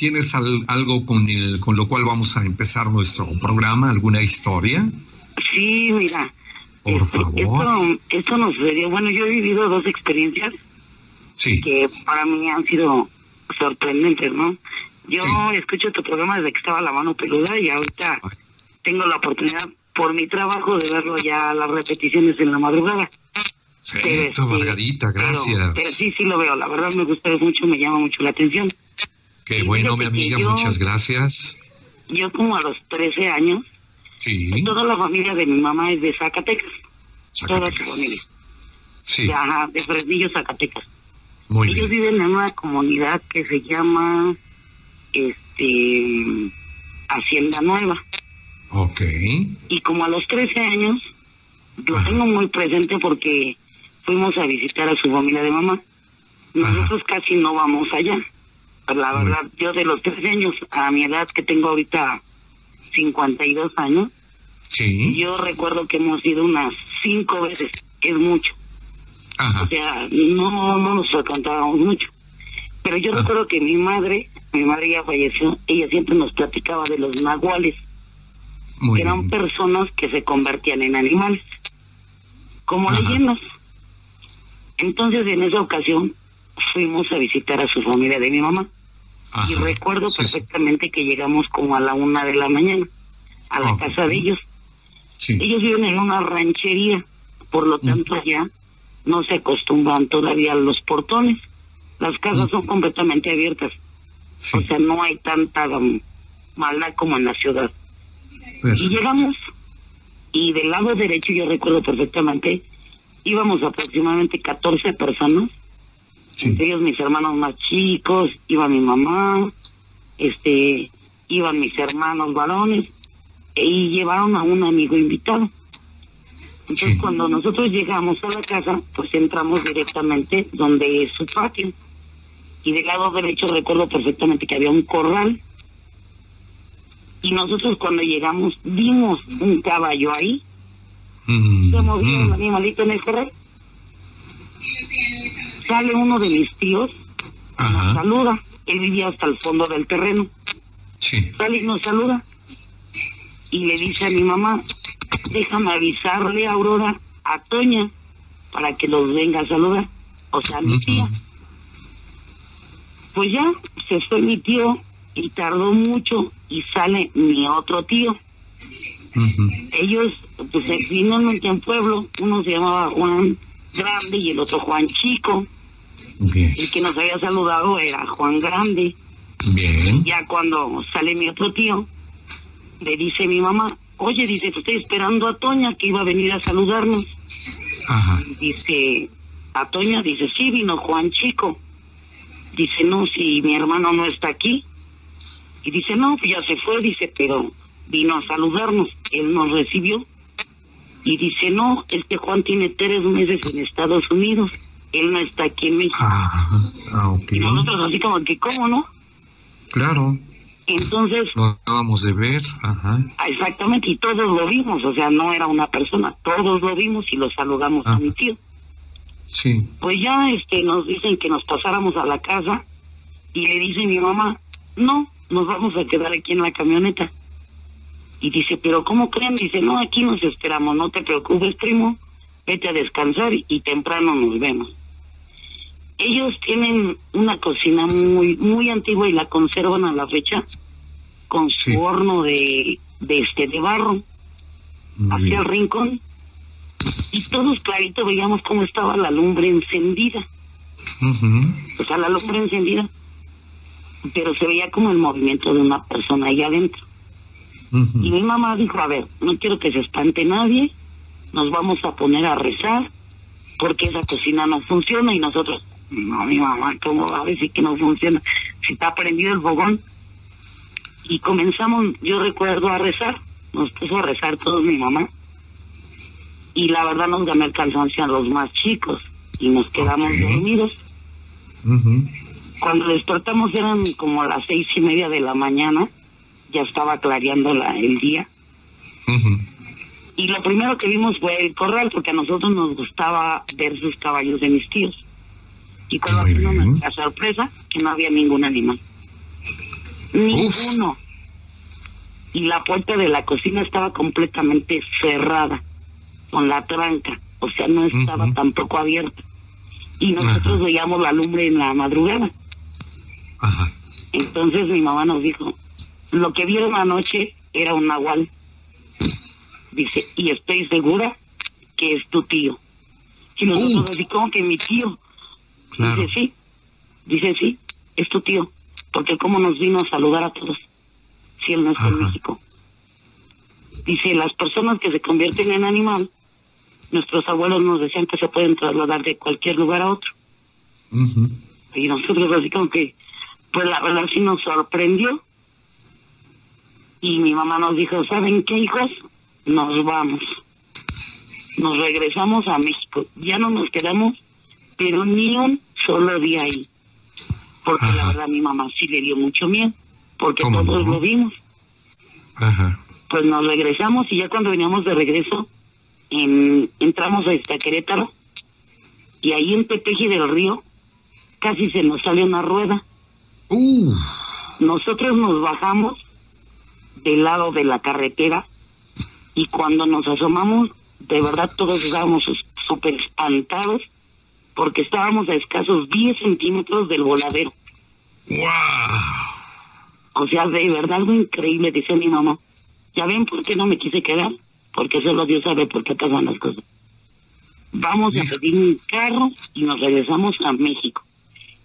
¿tienes algo con, el, con lo cual vamos a empezar nuestro programa? ¿Alguna historia? Sí, mira. Por este, favor. Esto, esto nos sucedió. Bueno, yo he vivido dos experiencias Sí. que para mí han sido sorprendentes, ¿no? Yo Sí. escucho tu programa desde que estaba la mano peluda y ahorita tengo la oportunidad por mi trabajo de verlo ya las repeticiones en la madrugada. Perfecto, este, Margarita, pero- gracias. Pero, sí, sí lo veo. La verdad me gusta mucho, me llama mucho la atención. Qué bueno, mi amiga, yo- muchas gracias. Yo como a los 13 años, Sí, toda la familia de mi mamá es de Zacatecas. Toda su Zacatecas. familia. Sí, De, ajá, de Fresnillo, Zacatecas. muy Ellos bien. viven en una comunidad que se llama este Hacienda Nueva. Ok. Y como a los 13 años, lo Ajá. tengo muy presente porque fuimos a visitar a su familia de mamá. Nosotros casi no vamos allá. Pero la verdad, yo de los 13 años a mi edad que tengo ahorita 52 años, Sí, yo recuerdo que hemos ido unas cinco veces, que es mucho. ajá. O sea, no, no nos frecuentábamos mucho. Pero yo Ah. recuerdo que mi madre, mi madre ya falleció, ella siempre nos platicaba de los nahuales, Muy que eran bien. personas que se convertían en animales, como Ajá. leyendas. Entonces, en esa ocasión, fuimos a visitar a su familia de mi mamá. Y recuerdo Sí, sí. perfectamente que llegamos como a la una de la mañana a la casa de ellos. Sí, Ellos viven en una ranchería, por lo tanto allá no se acostumbran todavía a los portones. Las casas son completamente abiertas, o sea, no hay tanta um, maldad como en la ciudad. Y Perfecto. llegamos, y del lado derecho, yo recuerdo perfectamente, íbamos aproximadamente 14 personas, Sí. entre ellos mis hermanos más chicos, iba mi mamá, este, iban mis hermanos varones, y llevaron a un amigo invitado. Entonces, Sí. cuando nosotros llegamos a la casa, pues entramos directamente donde es su patio. Y del lado derecho recuerdo perfectamente que había un corral. Y nosotros cuando llegamos vimos un caballo ahí. Mm, Se movía mm. el animalito en el corral. Sale uno de mis tíos, nos saluda. Él vivía hasta el fondo del terreno. Sí. sale y nos saluda. Y le dice a mi mamá, déjame avisarle a Aurora, a Toña, para que los venga a saludar. O sea, a mi tía. Pues ya, se fue mi tío y tardó mucho y sale mi otro tío. Ellos, pues finalmente en pueblo, uno se llamaba Juan Grande y el otro Juan Chico. Bien. El que nos había saludado era Juan Grande. Bien. Ya cuando sale mi otro tío, le dice mi mamá, oye, dice, te estoy esperando a Toña que iba a venir a saludarnos. Ajá. Dice, a Toña, dice, sí, vino Juan Chico. Dice, no, si mi hermano no está aquí. Y dice, no, pues ya se fue, dice, pero vino a saludarnos. Él nos recibió. Y dice, no, es que Juan tiene tres meses en Estados Unidos. Él no está aquí en México. Ajá. Ah, ok. Y nosotros así como que, ¿cómo no? Claro. Entonces, Lo acabamos de ver. Ajá. Ah, Exactamente, y todos lo vimos, o sea, no era una persona, todos lo vimos y lo saludamos a Ah. mi tío. Sí. Pues ya este nos dicen que nos pasáramos a la casa y le dice mi mamá, no, nos vamos a quedar aquí en la camioneta. Y dice, pero ¿cómo creen? Dice, no, aquí nos esperamos, no te preocupes, primo, vete a descansar y temprano nos vemos. Ellos tienen una cocina muy muy antigua y la conservan a la fecha con su Sí. horno de, de este de barro Muy hacia el rincón. Y todos clarito veíamos cómo estaba la lumbre encendida, o sea, la lumbre encendida, pero se veía como el movimiento de una persona ahí adentro. Y mi mamá dijo, a ver, no quiero que se espante nadie, nos vamos a poner a rezar, porque esa cocina no funciona y nosotros, no, mi mamá, ¿cómo va a decir que no funciona? Si está prendido el fogón. Y comenzamos, yo recuerdo a rezar, nos puso a rezar todos mi mamá, y la verdad nos ganó el cansancio a los más chicos, y nos quedamos dormidos. Cuando despertamos eran como las seis y media de la mañana, ya estaba clareando la, el día. Y lo primero que vimos fue el corral, porque a nosotros nos gustaba ver sus caballos de mis tíos. Y cuando Muy vimos bien. nuestra sorpresa, que no había ningún animal. Ninguno. Y la puerta de la cocina estaba completamente cerrada, con la tranca, o sea, no estaba tampoco abierta. Y nosotros veíamos la lumbre en la madrugada. Ajá. Entonces mi mamá nos dijo, lo que vieron anoche era un nahual. Dice, y estoy segura que es tu tío. Y nosotros uh. ¿cómo que mi tío? Dice, sí. Dice, sí, es tu tío. Porque cómo nos vino a saludar a todos si él no está en México. Dice, las personas que se convierten en animal, nuestros abuelos nos decían que se pueden trasladar de cualquier lugar a otro. Y nosotros así como que, pues la verdad sí nos sorprendió. Y mi mamá nos dijo, ¿saben qué, hijos? Nos vamos. Nos regresamos a México. Ya no nos quedamos, pero ni un solo día ahí. Porque la verdad mi mamá sí le dio mucho miedo, porque todos lo vimos. Pues nos regresamos y ya cuando veníamos de regreso, en, entramos a esta Querétaro y ahí en Tepeji del Río casi se nos sale una rueda. Nosotros nos bajamos del lado de la carretera y cuando nos asomamos, de verdad todos estábamos súper espantados porque estábamos a escasos 10 centímetros del voladero. ¡Wow! O sea, de verdad algo increíble, dice mi mamá. ¿Ya ven por qué no me quise quedar? Porque solo Dios sabe por qué pasan las cosas. Vamos a pedir un carro y nos regresamos a México.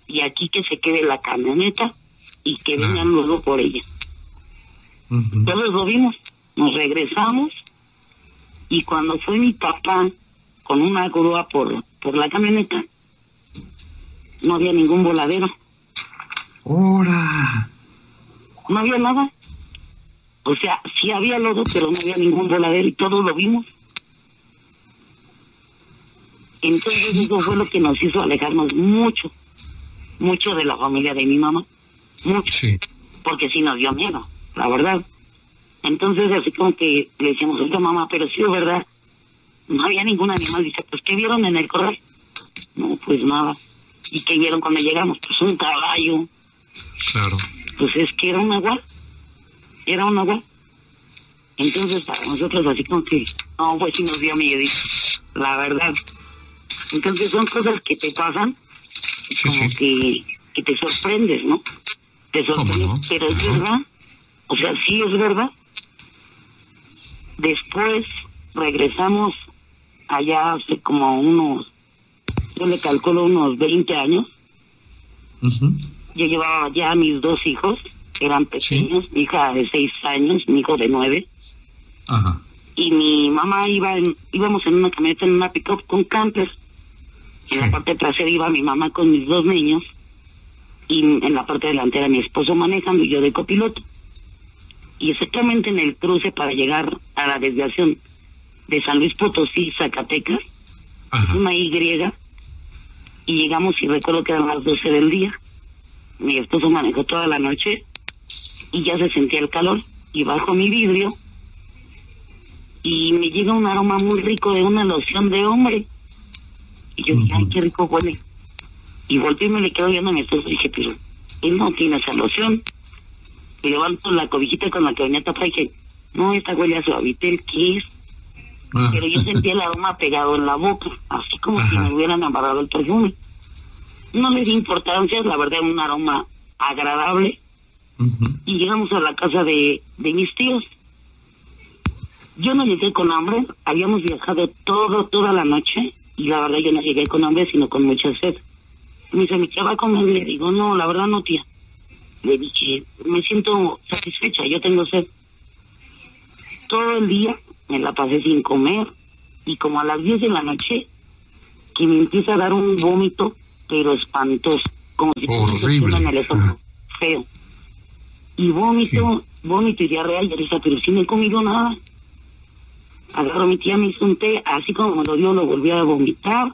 Y aquí que se quede la camioneta y que vengan luego por ella. Entonces lo vimos, nos regresamos y cuando fue mi papá con una grúa por, por la camioneta, no había ningún voladero. ¡Hora! No había nada. O sea, sí había lodo, pero no había ningún voladero y todos lo vimos. Entonces eso fue lo que nos hizo alejarnos mucho, mucho de la familia de mi mamá. Mucho. Sí. Porque sí nos dio miedo, la verdad. Entonces así como que le decíamos, oiga mamá, pero sí es verdad, no había ningún animal. Dice, pues ¿qué vieron en el corral? No, pues nada. ¿Y qué vieron cuando llegamos? Pues un caballo, Claro. Pues es que era un agua. Era un agua. Entonces, para nosotros, así como que, no, pues sí nos dio miedo, la verdad. Entonces, son cosas que te pasan, como Que, que te sorprendes, ¿no? Te sorprendes, pero es verdad. O sea, sí es verdad. Después regresamos allá hace como unos, yo le calculo unos 20 años. Yo llevaba ya a mis dos hijos, eran pequeños, mi hija de seis años, mi hijo de nueve. Ajá. Y mi mamá iba en, íbamos en una camioneta, en una pick-up con camper. En la parte trasera iba mi mamá con mis dos niños y en la parte delantera mi esposo manejando y yo de copiloto. Y exactamente en el cruce para llegar a la desviación de San Luis Potosí, Zacatecas, una Y, y llegamos y recuerdo que eran las 12 del día. Mi esposo manejó toda la noche y ya se sentía el calor y bajo mi vidrio y me llega un aroma muy rico de una loción de hombre. Y yo dije, ay, qué rico huele y volteé y me le quedo viendo a mi esposo y dije, pero él no tiene esa loción y levanto la cobijita con la que venía tapada y dije, no, esta huele a suavitel, ¿qué es? Pero yo sentía el aroma pegado en la boca, así como si me hubieran amarrado el perfume no le di importancia, la verdad, un aroma agradable. Y llegamos a la casa de, de mis tíos. Yo no llegué con hambre, habíamos viajado todo, toda la noche, y la verdad yo no llegué con hambre, sino con mucha sed. Me dice, ¿me va a comer? Le digo, no, la verdad no, tía. Le dije, me siento satisfecha, yo tengo sed. Todo el día me la pasé sin comer, y como a las 10 de la noche, que me empieza a dar un vómito pero espantoso, como si Horrible. en el estómago, feo. Y vómito, vómito y diarrea, y dice, pero si no he comido nada. Agarro mi tía, me hizo un té, así como me lo dio, lo volví a vomitar.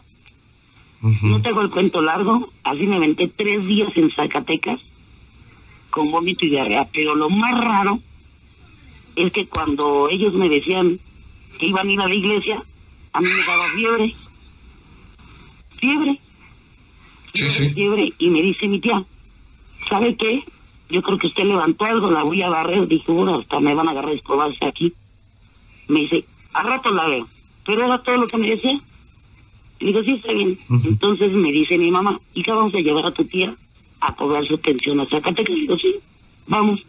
No tengo el cuento largo, así me aventé tres días en Zacatecas con vómito y diarrea, pero lo más raro es que cuando ellos me decían que iban a ir a la iglesia, a mí me daba fiebre. Fiebre. Sí, sí. y me dice mi tía, ¿sabe qué? yo creo que usted levantó algo, la voy a barrer, dije, bueno, hasta me van a agarrar escobarse aquí. Me dice, a rato la veo, pero era todo lo que me decía. Le digo, sí, está bien. Entonces me dice mi mamá, hija, vamos a llevar a tu tía a cobrar su pensión a Zacatecas. Le digo, sí, vamos.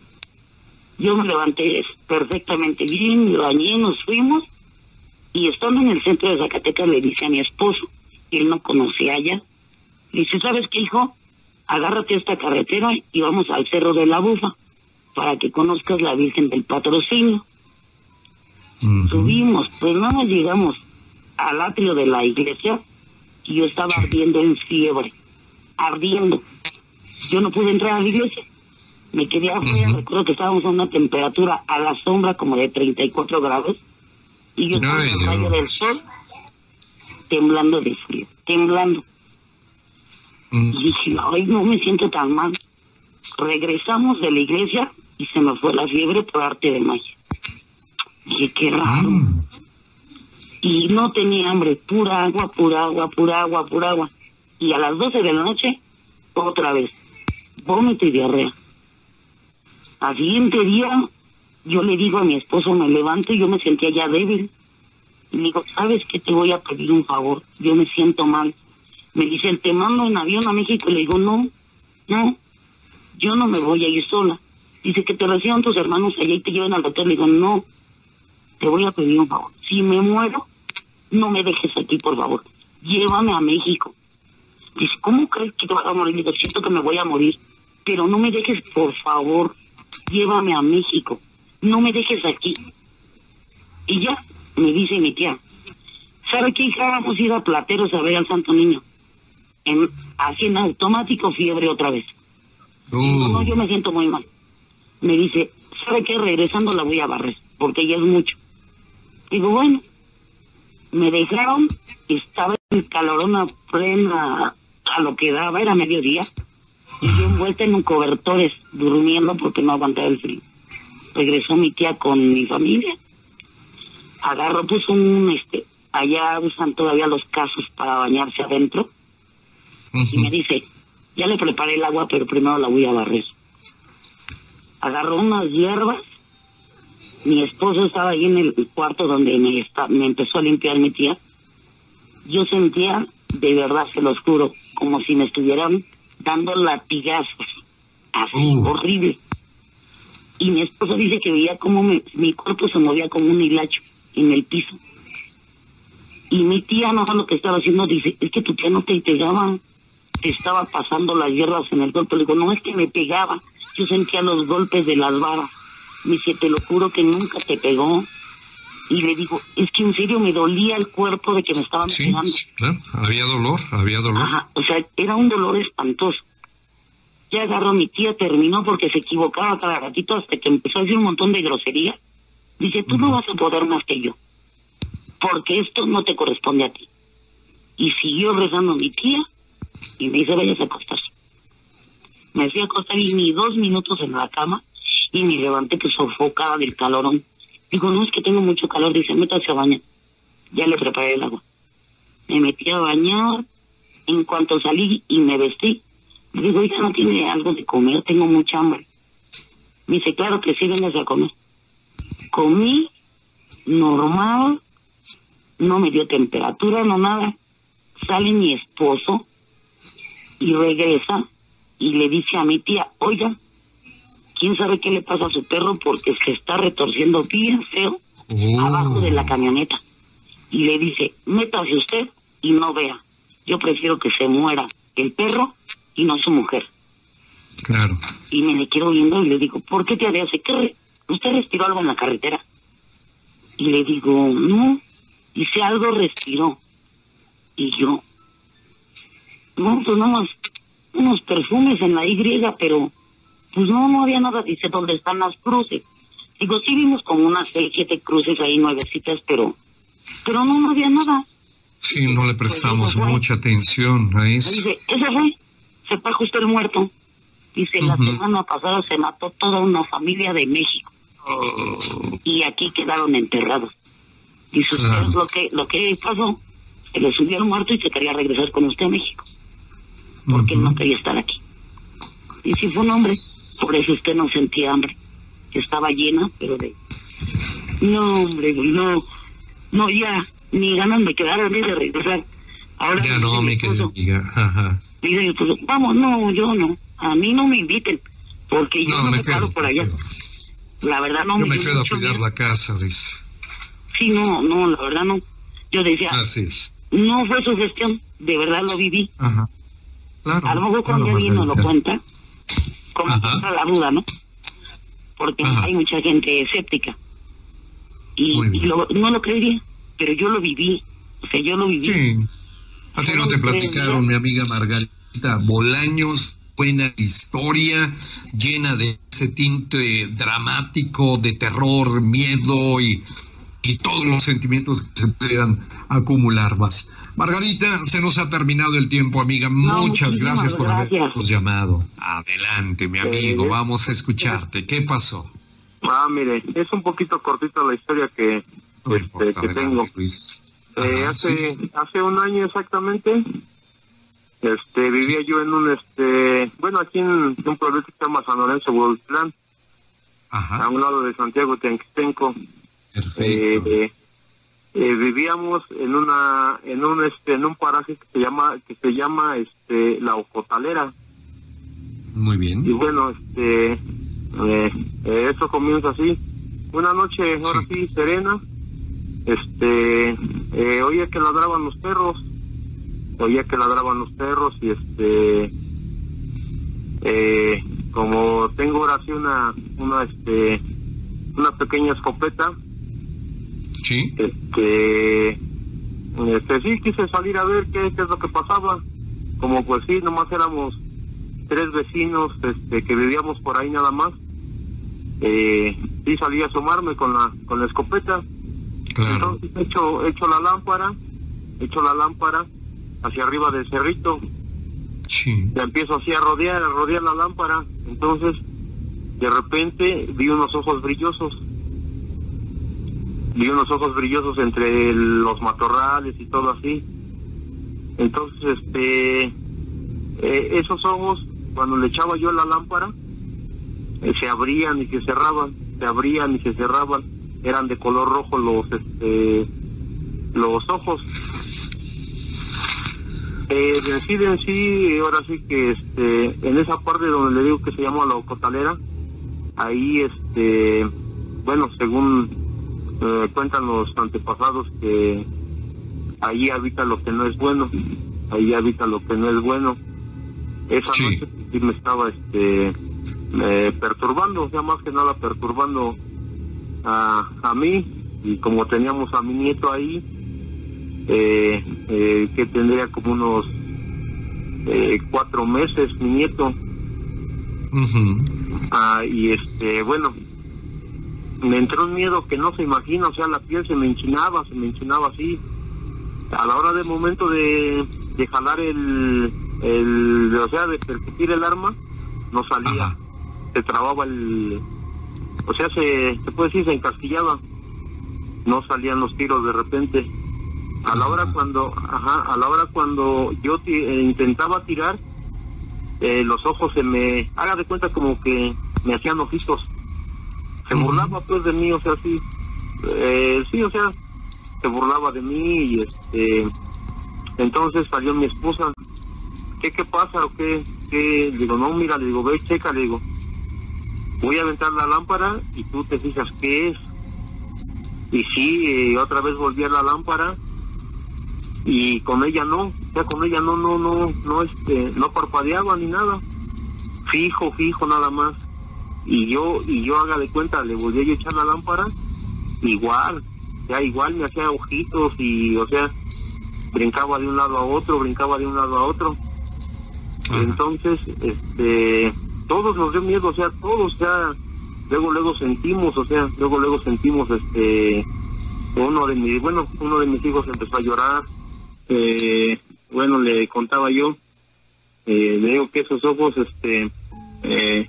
Yo me levanté perfectamente bien, me bañé, nos fuimos. Y estando en el centro de Zacatecas le dice a mi esposo, él no conocía allá, le dice, ¿sabes qué, hijo? Agárrate a esta carretera y vamos al Cerro de la Bufa para que conozcas la Virgen del Patrocinio. Subimos, pues nada, llegamos al atrio de la iglesia y yo estaba ardiendo en fiebre, ardiendo. Yo no pude entrar a la iglesia. Me quedé afuera, recuerdo que estábamos a una temperatura a la sombra como de 34 grados y yo estaba en el rayo del sol temblando de frío, temblando. Y dije, ay, no me siento tan mal. Regresamos de la iglesia y se me fue la fiebre por arte de magia. Dije, qué raro. Y no tenía hambre, pura agua, pura agua, pura agua, pura agua. Y a las 12 de la noche, otra vez, vómito y diarrea. Al siguiente día, yo le digo a mi esposo, me levanto y yo me sentía ya débil. Y le digo, ¿sabes qué? Te voy a pedir un favor. Yo me siento mal. Me dice, te mando en avión a México. Y le digo, no, no, yo no me voy a ir sola. Dice que te reciban tus hermanos allá y te lleven al hotel. Le digo, no, te voy a pedir un favor. Si me muero, no me dejes aquí, por favor. Llévame a México. Dice, ¿cómo crees que te vas a morir? Le digo, siento que me voy a morir. Pero no me dejes, por favor. Llévame a México. No me dejes aquí. Y ya, me dice mi tía, ¿sabe qué hija? Vamos a ir a Plateros a ver al Santo Niño. En, así en automático fiebre otra vez. No, no, yo me siento muy mal. Me dice, ¿sabe qué? Regresando la voy a barrer, porque ya es mucho. Digo, bueno, me dejaron, estaba en el calorón a plena, a lo que daba, era mediodía, y yo envuelta en un cobertores, durmiendo porque no aguantaba el frío. Regresó mi tía con mi familia, agarró pues un, este, allá usan todavía los casos para bañarse adentro, y me dice, ya le preparé el agua, pero primero la voy a barrer. Agarró unas hierbas mi esposo estaba ahí en el cuarto donde me, está, me empezó a limpiar mi tía. Yo sentía, de verdad se los juro, como si me estuvieran dando latigazos, así, horrible. Y mi esposo dice que veía como mi cuerpo se movía como un hilacho en el piso. Y mi tía, no sé lo que estaba haciendo, dice, es que tu tía no te pegaba, te estaba pasando las hierbas en el cuerpo. Le digo, no es que me pegaba, yo sentía los golpes de las varas. Me dice, te lo juro que nunca te pegó. Y le digo, es que en serio me dolía el cuerpo de que me estaban pegando. Sí, claro, había dolor, había dolor. Ajá, o sea, era un dolor espantoso. Ya agarró a mi tía, terminó porque se equivocaba cada ratito hasta que empezó a decir un montón de grosería. Dice, tú no vas a poder más que yo, porque esto no te corresponde a ti. Y siguió rezando mi tía y me dice, vayas a acostarse. Me fui a acostar y ni dos minutos en la cama y me levanté que sofocaba del calorón. Digo, no, es que tengo mucho calor. Dice, métase a bañar. Ya le preparé el agua. Me metí a bañar. En cuanto salí y me vestí, digo, oiga, ¿no tiene algo de comer? Tengo mucha hambre. Me dice, claro que sí, vengas a comer. Comí, normal, no me dio temperatura, no nada. Sale mi esposo y regresa y le dice a mi tía, oiga, quién sabe qué le pasa a su perro porque se está retorciendo bien feo abajo de la camioneta. Y le dice, métase usted y no vea. Yo prefiero que se muera el perro y no su mujer. Claro. Y me le quiero viendo y le digo, ¿por qué te hace? ¿Qué ¿Usted respiró algo en la carretera? Y le digo, no. Dice, algo respiró. Y yo, no, pues unos perfumes en la Y, pero pues no, no había nada. Dice, ¿dónde están las cruces? Digo, sí vimos como unas seis, siete cruces ahí, nuevecitas, pero, pero no, no había nada. Sí, no le pues, prestamos mucha atención a eso. Dice, ese fue, se fue justo el muerto. Dice, la semana pasada se mató toda una familia de México. Oh. Y aquí quedaron enterrados. Dice, usted lo que, lo que pasó, se le subió muerto y se quería regresar con usted a México. Porque no quería estar aquí. Y si fue un hombre, por eso usted no sentía hambre. Estaba llena, pero de... No, hombre, no, no, ya, ni ganas me quedaron ni de regresar. Ahora ya no, mi amiga. Ajá. Dice pues, vamos, no, yo no, a mí no me inviten, porque yo no, me, quedo, por allá. La verdad no yo me, quedo a cuidar la casa, dice. Sí, no, no, la verdad no. Yo decía, Así es. no fue su gestión, de verdad lo viví. Ajá. Claro, a lo mejor cuando alguien nos lo cuenta, como entra la duda, ¿no? Porque hay mucha gente escéptica. Y, no lo creería, pero yo lo viví. O sea, yo lo viví. Sí. A ti no te platicaron, mi amiga Margarita Bolaños, buena historia, llena de ese tinte dramático, de terror, miedo y, y todos los sentimientos que se puedan acumular más. Margarita, se nos ha terminado el tiempo, amiga. Muchas gracias por habernos llamado. Adelante, mi amigo, vamos a escucharte. ¿Qué pasó? Ah, mire, es un poquito cortita la historia que, este, que tengo. Eh, hace hace un año exactamente, este vivía yo en un este, bueno, aquí en, un pueblo que se llama San Lorenzo Guadalajara, a un lado de Santiago Tenquitenco. Perfecto. Eh, eh, vivíamos en una en un este en un paraje que se llama que se llama este la Ocotalera. Muy bien. Y bueno este eh, eh, eso comienza así. Una noche ahora sí, serena este oía que ladraban los perros oía que ladraban los perros y este eh, como tengo ahora sí una una este una pequeña escopeta Sí. Este, este, sí, quise salir a ver qué, qué es lo que pasaba. Como pues sí, nomás éramos tres vecinos este, que vivíamos por ahí nada más. Eh, sí salí a asomarme con la, con la escopeta. Entonces hecho, hecho la lámpara, hecho la lámpara hacia arriba del cerrito. Sí. Ya empiezo así a rodear, a rodear la lámpara. Entonces, de repente vi unos ojos brillosos vi unos ojos brillosos entre los matorrales y todo así. Entonces, este, eh, esos ojos, cuando le echaba yo la lámpara, eh, se abrían y se cerraban, se abrían y se cerraban, eran de color rojo los, este, los ojos. Eh, sí, sí, ahora sí que, este, en esa parte donde le digo que se llama la cotalera, ahí, este, bueno, según eh, cuentan los antepasados que ahí habita lo que no es bueno, ahí habita lo que no es bueno. Esa noche sí me estaba este perturbando, o sea, más que nada perturbando a, a mí y como teníamos a mi nieto ahí, eh, eh, que tendría como unos cuatro meses mi nieto. ah, y este, bueno, me entró un miedo que no se imagina, o sea, la piel se me enchinaba, se me enchinaba así. A la hora del momento de, de jalar el, el, o sea, de percutir el arma, no salía, se trababa el, o sea, se, se puede decir, se encastillaba, no salían los tiros de repente. A la hora cuando, ajá, a la hora cuando yo eh, intentaba tirar, eh, los ojos se me, haga de cuenta como que me hacían ojitos se burlaba pues de mí, o sea, sí, eh, sí, o sea, se burlaba de mí y este, entonces salió mi esposa, ¿qué, qué pasa o qué? qué? Le digo, no, mira, le digo, ve, checa, le digo, voy a aventar la lámpara y tú te fijas qué es. Y sí, eh, otra vez volví a la lámpara y con ella no, o sea, con ella no, no, no, no, este, no parpadeaba ni nada, fijo, fijo nada más y yo y yo haga de cuenta le volví a echar la lámpara igual ya igual me hacía ojitos y o sea brincaba de un lado a otro brincaba de un lado a otro. Entonces este todos nos dio miedo o sea todos ya luego luego sentimos o sea luego luego sentimos este uno de mis bueno uno de mis hijos empezó a llorar eh, bueno le contaba yo eh, le digo que esos ojos este eh,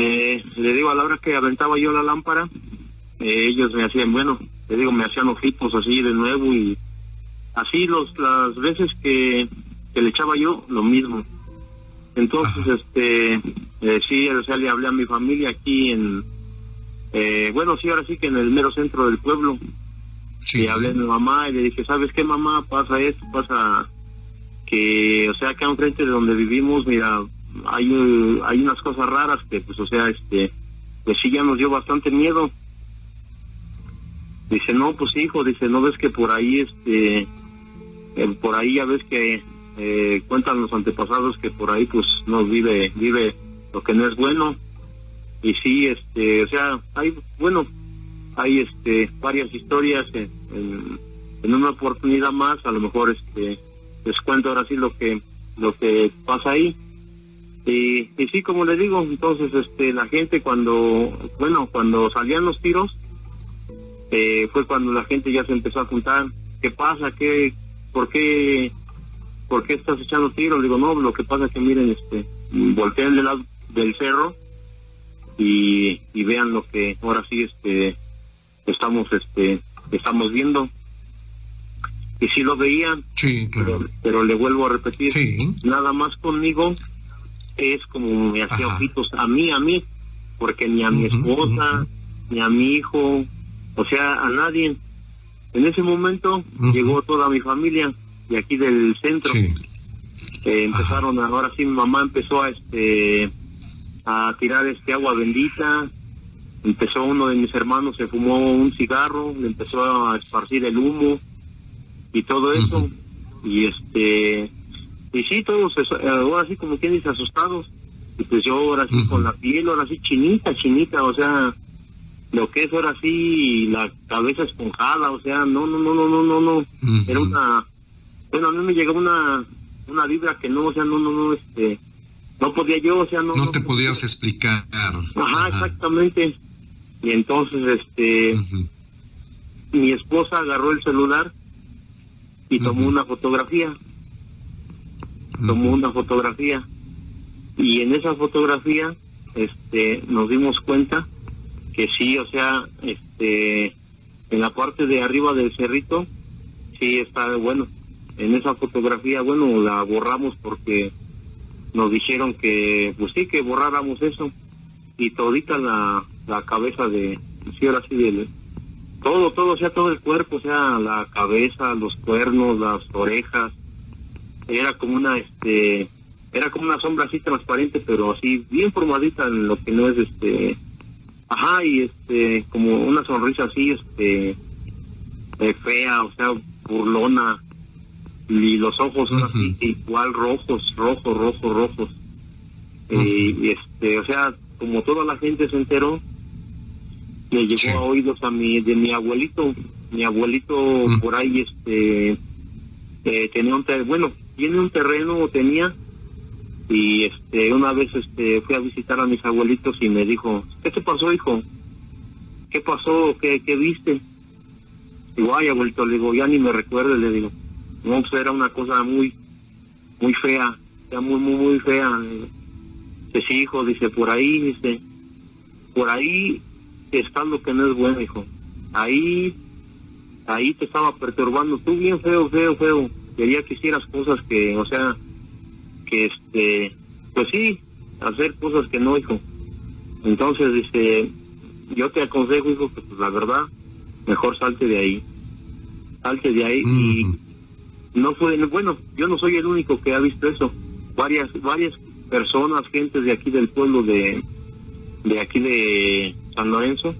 le digo a la hora que aventaba yo la lámpara, eh, ellos me hacían, bueno, le digo, me hacían ojitos así de nuevo y así los las veces que, le echaba yo, lo mismo. Entonces, este, Eh, sí, o sea, le hablé a mi familia aquí en, eh, bueno, sí, ahora sí que en el mero centro del pueblo. Sí. Le hablé a mi mamá y le dije, ¿sabes qué, mamá? Pasa esto, pasa que, o sea, acá enfrente de donde vivimos, mira, hay, hay unas cosas raras que, pues, o sea, este, pues sí ya nos dio bastante miedo. Dice, no, pues hijo, dice, no ves que por ahí, este, eh, por ahí ya ves que eh, cuentan los antepasados que por ahí, pues, nos vive, vive lo que no es bueno. Y sí, este, o sea, hay, bueno, hay, este, varias historias en, en, una oportunidad más, a lo mejor, este, les cuento ahora sí lo que, lo que pasa ahí. Y, y sí, como le digo, entonces, este, la gente cuando, bueno, cuando salían los tiros, eh, fue cuando la gente ya se empezó a juntar. ¿Qué pasa? ¿Qué, por qué, por qué estás echando tiros? digo, no, lo que pasa es que miren, este, volteen del lado del cerro y, y vean lo que ahora sí, este, estamos, este, estamos viendo. Y sí lo veían, sí, pero, le vuelvo a repetir, nada más conmigo es como me hacía ojitos a mí, a mí, porque ni a mi esposa, ni a mi hijo, o sea, a nadie. En ese momento llegó toda mi familia de aquí del centro. Eh, empezaron, ahora sí mi mamá empezó a este a tirar este agua bendita. Empezó uno de mis hermanos, se fumó un cigarro, le empezó a esparcir el humo y todo eso. Y este y sí, todos, ahora sí como quien dice, asustados. Y pues yo ahora sí con la piel, ahora sí chinita, chinita, o sea, lo que es ahora sí la cabeza esponjada, o sea, no, no, no, no, no, no, no. Era una, bueno, a mí me llegó una, una vibra que no, o sea, no, no, no, este, no podía yo, o sea, no. No te podías explicar. Ajá, exactamente. Y entonces, este, mi esposa agarró el celular y tomó una fotografía. Tomó una fotografía. Y en esa fotografía, este, nos dimos cuenta que sí, o sea, este, en la parte de arriba del cerrito, sí está bueno. En esa fotografía, bueno, la borramos porque nos dijeron que, pues sí, que borráramos eso. Y todita la, la cabeza de, sí, ahora sí, del, todo, todo, o sea, todo el cuerpo, o sea, la cabeza, los cuernos, las orejas, era como una, este, era como una sombra así transparente, pero así bien formadita en lo que no es, este, ajá, y este, como una sonrisa así, este, eh, fea, o sea, burlona, y los ojos así igual rojos, rojos, rojos, rojos. Eh, y este, o sea, como toda la gente se enteró, me llegó a oídos a mi, de mi abuelito, mi abuelito por ahí, este, eh, tenía un, bueno, tiene un terreno, o tenía, y este, una vez este, fui a visitar a mis abuelitos y me dijo, ¿qué te pasó, hijo? ¿Qué pasó? ¿Qué, qué viste? Digo, ay, abuelito, le digo, ya ni me recuerdo, le digo, no, pues era una cosa muy, muy fea, ya muy, muy, muy fea. Dice, hijo, dice, por ahí, dice, por ahí está lo que no es bueno, hijo. Ahí, ahí te estaba perturbando, tú bien feo, feo, feo. Quería que hicieras cosas que, o sea, que este, pues sí, hacer cosas que no, hijo. Entonces, dice, yo te aconsejo, hijo, que pues la verdad, mejor salte de ahí. Salte de ahí y no fue, bueno, yo no soy el único que ha visto eso. Varias, varias personas, gentes de aquí del pueblo de, de aquí de San Lorenzo,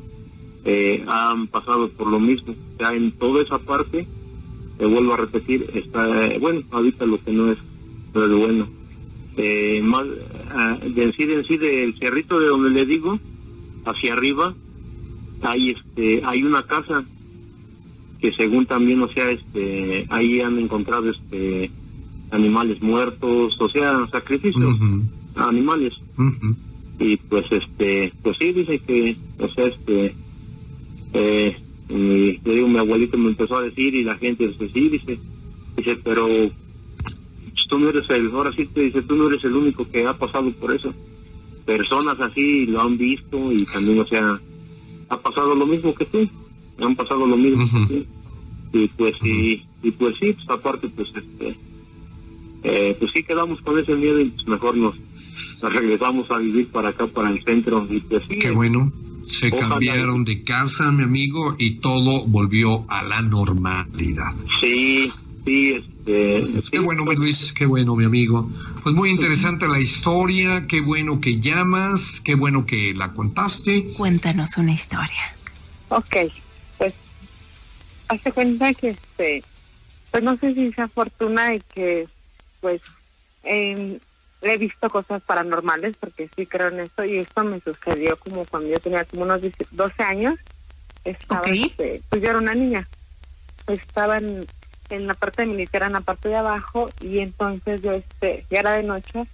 eh, han pasado por lo mismo. Ya en toda esa parte, te vuelvo a repetir, está, bueno, ahorita lo que no es, no es bueno. Eh, más, ah, de en sí, en sí del cerrito de donde le digo, hacia arriba, hay este, hay una casa que según también, o sea, este, ahí han encontrado este animales muertos, o sea, sacrificios animales. Y pues este, pues sí, dice que, o sea, este, eh, mi, digo, mi abuelito me empezó a decir y la gente dice, sí, dice, dice, pero tú no eres el, ahora sí te dice, tú no eres el único que ha pasado por eso. Personas así lo han visto y también, o sea, ha pasado lo mismo que tú han pasado lo mismo y pues sí y pues sí pues aparte pues este eh, pues sí quedamos con ese miedo y pues mejor nos nos regresamos a vivir para acá, para el centro. Y pues, Qué bueno. Se cambiaron de casa, mi amigo, y todo volvió a la normalidad. Sí, sí, este. Pues, qué bueno, Luis, qué bueno, mi amigo. Pues muy interesante la historia, qué bueno que llamas, qué bueno que la contaste. Cuéntanos una historia. Ok, pues hace cuenta que este, pues no sé si sea fortuna de que pues eh, he visto cosas paranormales porque sí creo en esto y esto me sucedió como cuando yo tenía como unos 12 años. Estaba, este, pues yo era una niña. Estaba en, la parte de mi litera, en la parte de abajo y entonces yo, este, ya era de noche,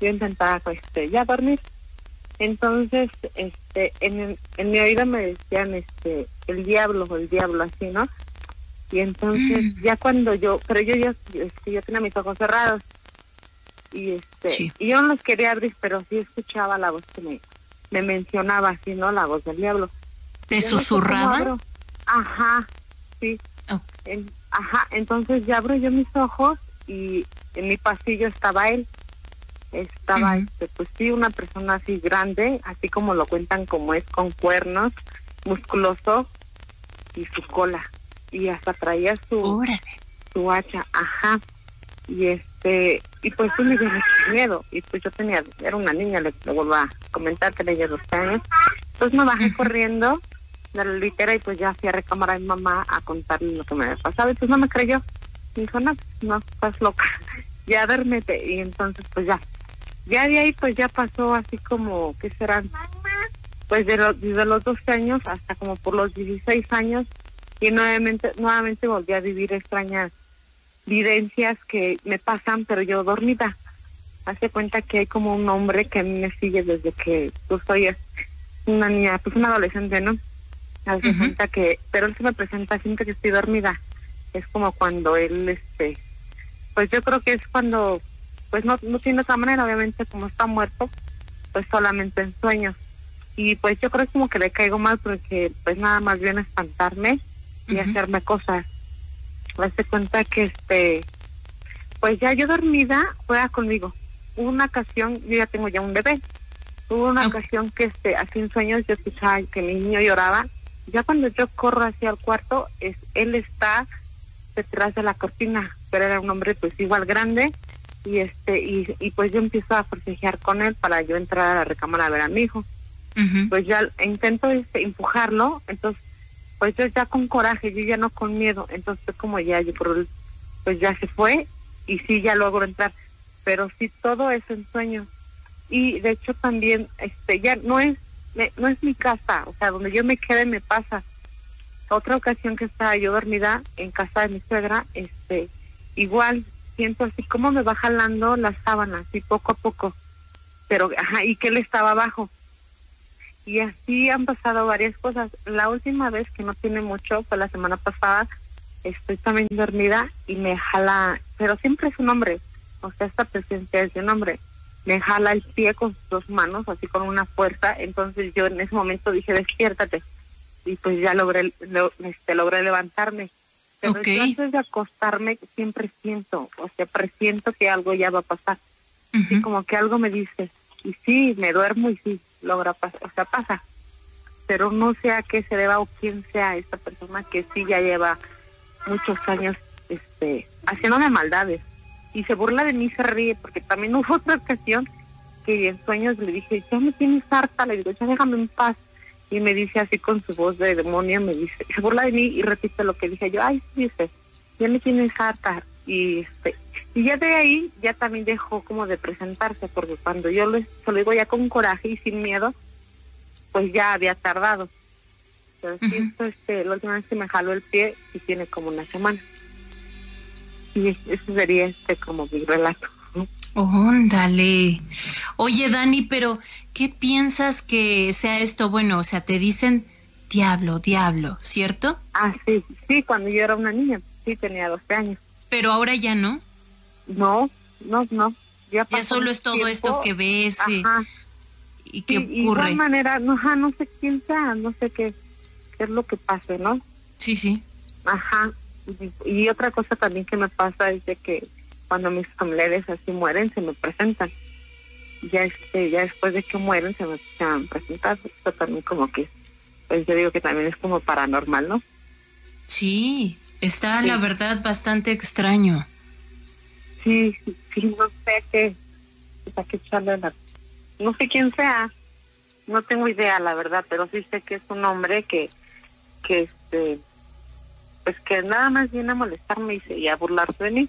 yo intentaba, este, ya dormir. Entonces, este, en, en mi oído me decían, este, el diablo o el diablo, así, ¿no? Y entonces, mm. ya cuando yo, pero yo ya, este, yo tenía mis ojos cerrados y este y yo no los quería abrir pero sí escuchaba la voz que me, me mencionaba así no la voz del diablo. Te susurraba ajá sí. Ajá entonces ya abro yo mis ojos y en mi pasillo estaba él. Estaba este pues sí una persona así grande así como lo cuentan como es con cuernos musculoso y su cola. Y hasta traía su su hacha ajá. Y este y pues sí me mucho miedo y pues yo tenía era una niña le, vuelvo a comentar tenía dos años. Entonces me bajé corriendo de la litera y pues ya fui a recámar a mi mamá a contarle lo que me había pasado. Y pues no me creyó. Me dijo no no estás loca. Ya duérmete y entonces pues ya. Ya de ahí pues ya pasó así como que serán pues de los desde los 12 años hasta como por los 16 años. Y nuevamente nuevamente volví a vivir extrañas vivencias que me pasan, pero yo dormida. Hace cuenta que hay como un hombre que me sigue desde que yo soy una niña, pues una adolescente, ¿no? Hace cuenta que, pero él se me presenta siempre que estoy dormida. Es como cuando él, este, pues yo creo que es cuando, pues no, no tiene otra manera, obviamente como está muerto, pues solamente en sueños. Y pues yo creo como que le caigo mal porque pues nada más viene a espantarme y hacerme cosas hace cuenta que este pues ya yo dormida juega conmigo. Hubo una ocasión yo ya tengo ya un bebé. Hubo una ocasión que este así en sueños yo escuchaba que mi niño lloraba. Ya cuando yo corro hacia el cuarto es él está detrás de la cortina pero era un hombre pues igual grande. Y este y, y pues yo empiezo a forcejear con él para yo entrar a la recámara a ver a mi hijo. Pues ya intento este, empujarlo. Entonces pues ya con coraje, yo ya no con miedo, entonces como ya, yo pues ya se fue y sí ya logro entrar, pero sí todo es en sueño. Y de hecho también este ya no es no es mi casa, o sea, donde yo me quede me pasa. Otra ocasión que estaba yo dormida en casa de mi suegra, este igual siento así como me va jalando las sábanas, y poco a poco, pero ajá, y que él estaba abajo y así han pasado varias cosas. La última vez que no tiene mucho fue la semana pasada. Estoy también dormida y me jala, pero siempre es un hombre, o sea, esta presencia es de un hombre. Me jala el pie con sus dos manos, así con una fuerza. Entonces yo en ese momento dije, despiértate. Y pues ya logré, este, logré levantarme. Pero antes de acostarme siempre siento, o sea, presiento que algo ya va a pasar. Así como que algo me dice. Y sí, me duermo y sí, logra pasar, o sea, pasa. Pero no sé a qué se deba o quién sea esta persona que sí ya lleva muchos años este haciéndome maldades. Y se burla de mí, se ríe, porque también hubo otra ocasión que en sueños le dije, ya me tienes harta, le digo, ya déjame en paz. Y me dice así con su voz de demonio, me dice, se burla de mí y repite lo que dije yo, ay, dice, ya me tienes harta. Y este, y ya de ahí ya también dejó como de presentarse, porque cuando yo le, se lo digo ya con coraje y sin miedo, pues ya había tardado. Pero siento, este, la última vez que me jaló el pie y tiene como una semana. Y eso sería este como mi relato. Óndale. Oye, Dani, pero ¿qué piensas que sea esto? Bueno, o sea, te dicen diablo, diablo, ¿cierto? Ah, sí, sí, cuando yo era una niña, sí, tenía 12 años. Pero ahora ya no. No, no, no. Ya, solo es todo esto que ves y, que ocurre. De igual manera, no, no sé quién sea, no sé qué, qué es lo que pase, ¿no? Sí, sí. Ajá. Y, otra cosa también que me pasa es de que cuando mis familiares así mueren, se me presentan. ya este ya después de que mueren se me han presentado esto también como que pues yo digo que también es como paranormal no sí está la verdad bastante extraño sí sí no sé qué pues, qué echarle la no sé quién sea no tengo idea la verdad pero sí sé que es un hombre que que este pues que nada más viene a molestarme y a burlarse de mí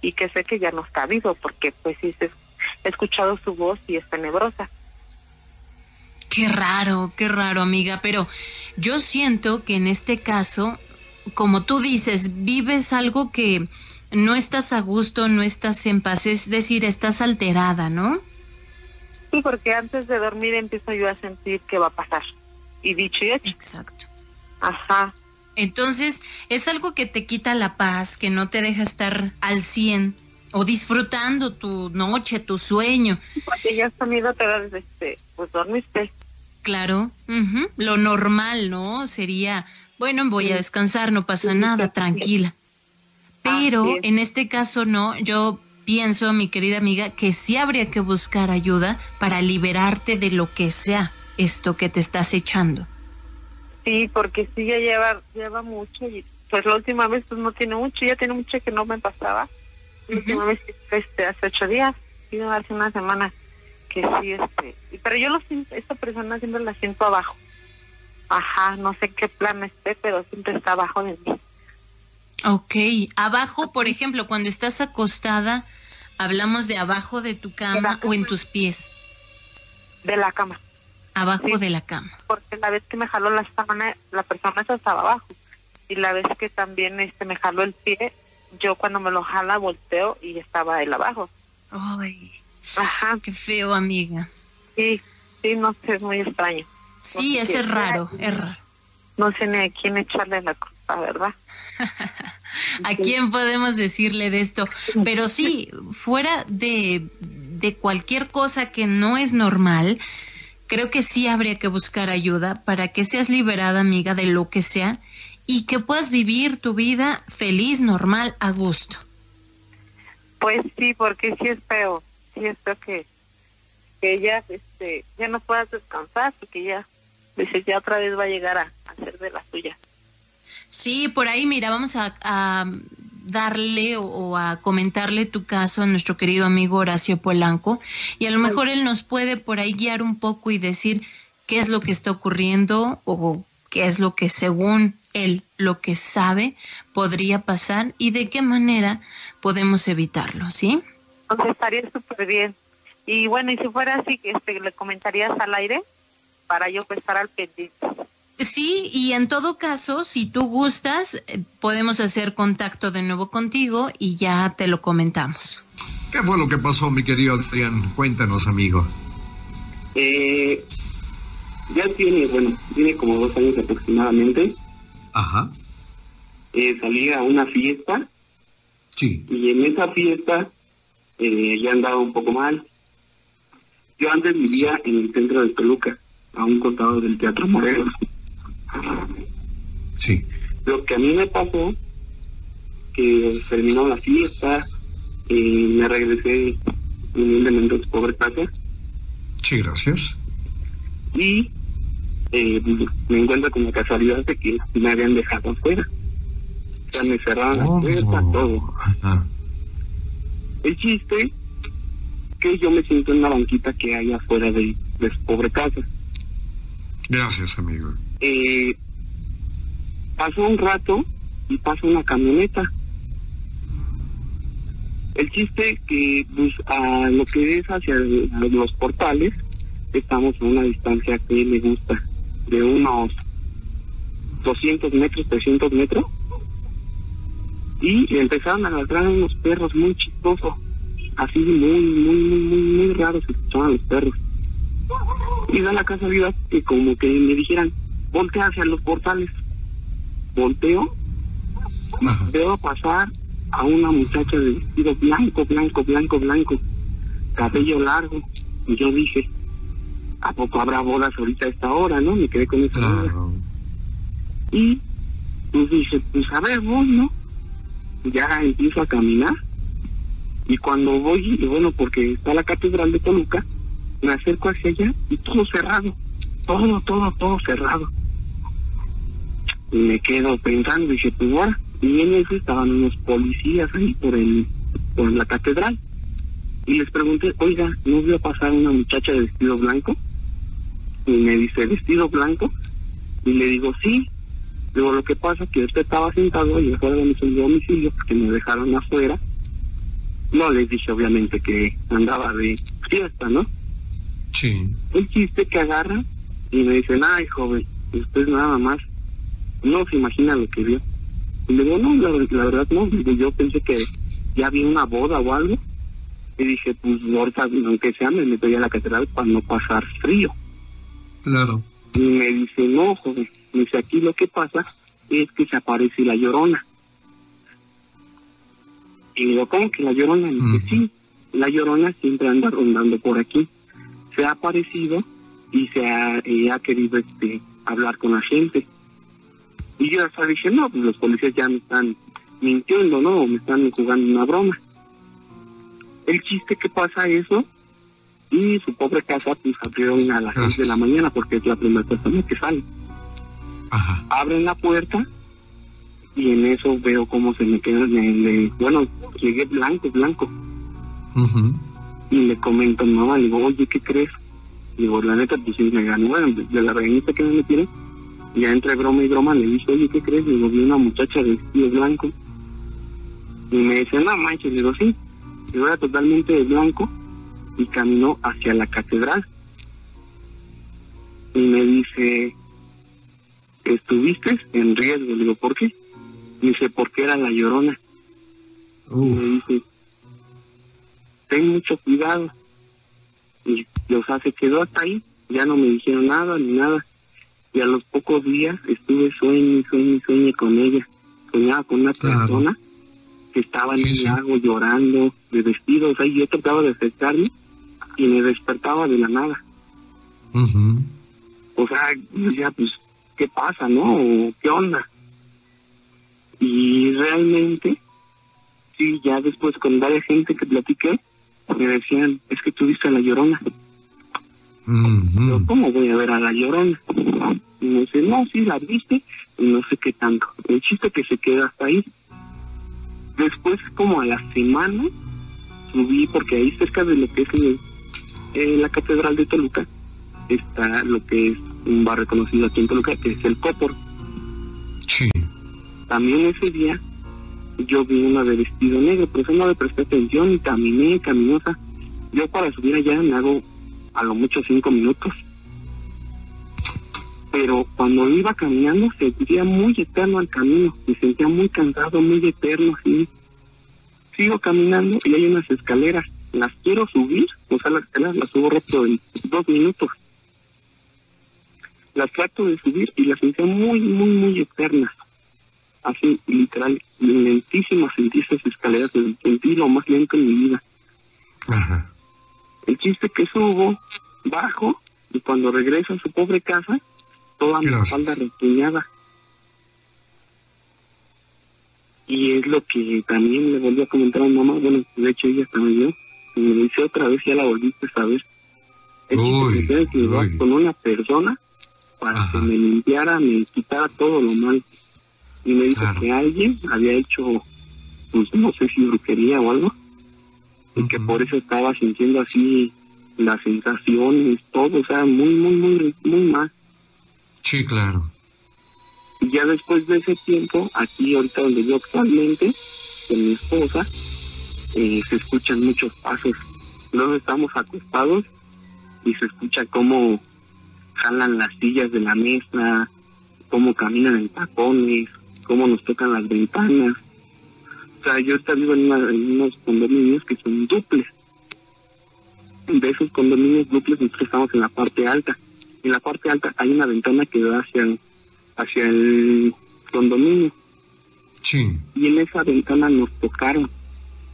y que sé que ya no está vivo porque pues sí he escuchado su voz y es tenebrosa. Qué raro, qué raro amiga, pero yo siento que en este caso, como tú dices, vives algo que no estás a gusto, no estás en paz, es decir, estás alterada, ¿no? Sí, porque antes de dormir empiezo yo a sentir que va a pasar. Y dicho y hecho. Exacto. Ajá. Entonces, es algo que te quita la paz, que no te deja estar al 100 o disfrutando tu noche, tu sueño. Porque ya has tenido, te este, pues dormiste. Claro, lo normal, ¿no? Sería, bueno, voy a descansar, no pasa nada, tranquila. Pero en este caso no, yo pienso, mi querida amiga, que sí habría que buscar ayuda para liberarte de lo que sea esto que te estás echando. Sí, porque sí ya lleva, lleva mucho y pues la última vez pues no tiene mucho, ya tiene mucho que no me pasaba. La última vez este, hace ocho días, y hace una semana que sí, este, pero yo lo siento, esta persona siempre la siento abajo. Ajá, no sé qué plan esté, pero siempre está abajo de mí. Ok, abajo, por ejemplo, cuando estás acostada, hablamos de abajo de tu cama, o en tus pies. De la cama abajo de la cama. Porque la vez que me jaló la sábana, la persona estaba abajo. Y la vez que también este me jaló el pie, yo cuando me lo jala volteo y estaba él abajo. Ay, Ajá. Qué feo, amiga. Sí, sí, no sé, es muy extraño. Sí, es raro, es raro. No sé ni a quién echarle la culpa, ¿verdad? ¿A quién podemos decirle de esto? Pero sí, fuera de, de cualquier cosa que no es normal, creo que sí habría que buscar ayuda para que seas liberada, amiga, de lo que sea y que puedas vivir tu vida feliz, normal, a gusto. Pues sí, porque sí es feo, sí es feo que, que ya, este, ya no puedas descansar, porque ya, dices, ya otra vez va a llegar a, hacer de la suya. Sí, por ahí, mira, vamos a, a darle o, a comentarle tu caso a nuestro querido amigo Horacio Polanco y a lo mejor él nos puede por ahí guiar un poco y decir qué es lo que está ocurriendo o qué es lo que según él lo que sabe podría pasar y de qué manera podemos evitarlo, ¿sí? Entonces estaría súper bien. Y bueno, y si fuera así, este, le comentarías al aire para yo pues, estar al pendiente. Sí, y en todo caso, si tú gustas, eh, podemos hacer contacto de nuevo contigo y ya te lo comentamos. ¿Qué fue lo que pasó, mi querido Adrián? Cuéntanos, amigo. Eh, ya tiene, bueno, tiene como dos años aproximadamente. Ajá. Eh, salí a una fiesta. Sí. Y en esa fiesta eh, ya andaba un poco mal. Yo antes vivía en el centro de Toluca, a un costado del Teatro Morelos. Sí. Lo que a mí me pasó, que terminó la fiesta, y me regresé humildemente a su pobre casa. Sí, gracias. Y eh, me encuentro con la casualidad de que me habían dejado afuera. O sea, me cerraron la puerta, oh. todo. El chiste que yo me siento en la banquita que hay afuera de, de su pobre casa. Gracias, amigo. Eh, pasó un rato y pasó una camioneta. El chiste que pues, a lo que es hacia los portales, estamos a una distancia que me gusta, de unos 200 metros, 300 metros. Y empezaron a ladrar unos perros muy chistosos, así muy, muy, muy, muy, muy raros escuchaban los perros. Y da la casualidad que como que me dijeran, voltea hacia los portales. Volteo, veo pasar a una muchacha de vestido blanco, blanco, blanco, blanco, cabello largo. Y yo dije, ¿a poco habrá bodas ahorita a esta hora, no? Me quedé con esa Y pues dije, pues a ver, voy, ¿no? Ya empiezo a caminar. Y cuando voy, y bueno, porque está la catedral de Toluca, me acerco hacia allá y todo cerrado, todo, todo, todo cerrado. Y me quedo pensando, dije, pues ahora, y en eso estaban unos policías ahí por el, por la catedral. Y les pregunté, oiga, ¿no vio pasar una muchacha de vestido blanco? Y me dice, ¿vestido blanco? Y le digo, sí. Luego lo que pasa es que usted estaba sentado y afuera de mi domicilio, porque me dejaron afuera. No les dije obviamente que andaba de fiesta, ¿no? Sí. El chiste que agarra y me dicen, ay joven, usted nada más no se imagina lo que vio. Y le digo, no, la, verdad no, yo pensé que ya había una boda o algo. Y dije, pues ahorita, aunque sea, me meto a la catedral para no pasar frío. Claro. Y me dice, no, joven, me dice, aquí lo que pasa es que se aparece la llorona. Y digo, ¿cómo que la llorona? Y dice, sí, la llorona siempre anda rondando por aquí. Se ha aparecido y se ha, ha querido este hablar con la gente. Y yo hasta dije, no, pues los policías ya me están mintiendo, ¿no? me están jugando una broma. El chiste que pasa eso, y su pobre casa pues abrieron a las seis de la mañana porque es la primera persona que sale. Ajá. Abren la puerta y en eso veo cómo se me queda, bueno, llegué blanco, blanco. Y le comento a mi mamá, le digo, oye, ¿qué crees? Digo, la neta, pues sí, me ganó, bueno, de la regañita que me metieron, ya entre broma y broma le dije, oye, ¿qué crees? Digo, vi una muchacha de vestido blanco. Y me dice, no manches, le digo, sí. Digo, era totalmente de blanco y caminó hacia la catedral. Y me dice, ¿estuviste en riesgo? Le digo, ¿por qué? Me dice, porque era la llorona. Y me dice, ten mucho cuidado. Y, o sea, se quedó hasta ahí. Ya no me dijeron nada ni nada. Y a los pocos días estuve sueño, sueño, sueño con ella. Soñaba con una persona que estaba en el lago llorando, de vestido. O sea, yo trataba de acercarme y me despertaba de la nada. O sea, ya pues, ¿qué pasa, no? ¿Qué onda? Y realmente, sí, ya después con varias gente que platiqué, me decían, es que tuviste a la llorona. ¿cómo voy a ver a la llorona? Y me dice, no, sí, la viste, y no sé qué tanto. El chiste que se queda hasta ahí. Después, como a la semana, subí, porque ahí cerca de lo que es eh, la Catedral de Toluca, está lo que es un bar reconocido aquí en Toluca, que es el Copor. Sí. También ese día yo vi una de vestido negro, pero eso no le presté atención y caminé, caminosa. Yo para subir allá me hago a lo mucho cinco minutos. Pero cuando iba caminando se sentía muy eterno el camino, me sentía muy cansado, muy eterno, así. Sigo caminando y hay unas escaleras, las quiero subir, o sea, las escaleras las subo rápido en dos minutos. Las trato de subir y las sentía muy, muy, muy eternas así literal, lentísimo sentí esas escaleras, sentí lo más lento en mi vida. El chiste que subo, bajo, y cuando regreso a su pobre casa, toda mi espalda repuñada. Y es lo que también le volví a comentar a mi mamá, bueno, de hecho ella también yo, y me dice otra vez, ya la volviste a saber. El chiste que con una persona para que me limpiara, me quitara todo lo mal y me dijo que alguien había hecho, pues no sé si brujería o algo, y que por eso estaba sintiendo así las sensaciones, todo, o sea, muy, muy, muy, muy mal. Sí, claro. Y ya después de ese tiempo, aquí ahorita donde yo actualmente, con mi esposa, eh, se escuchan muchos pasos. Luego estamos acostados y se escucha cómo jalan las sillas de la mesa, cómo caminan en tacones, cómo nos tocan las ventanas. O sea, yo estoy vivo en, unos condominios que son duples. De esos condominios duples nosotros estamos en la parte alta. En la parte alta hay una ventana que da hacia, hacia el condominio. Sí. Y en esa ventana nos tocaron.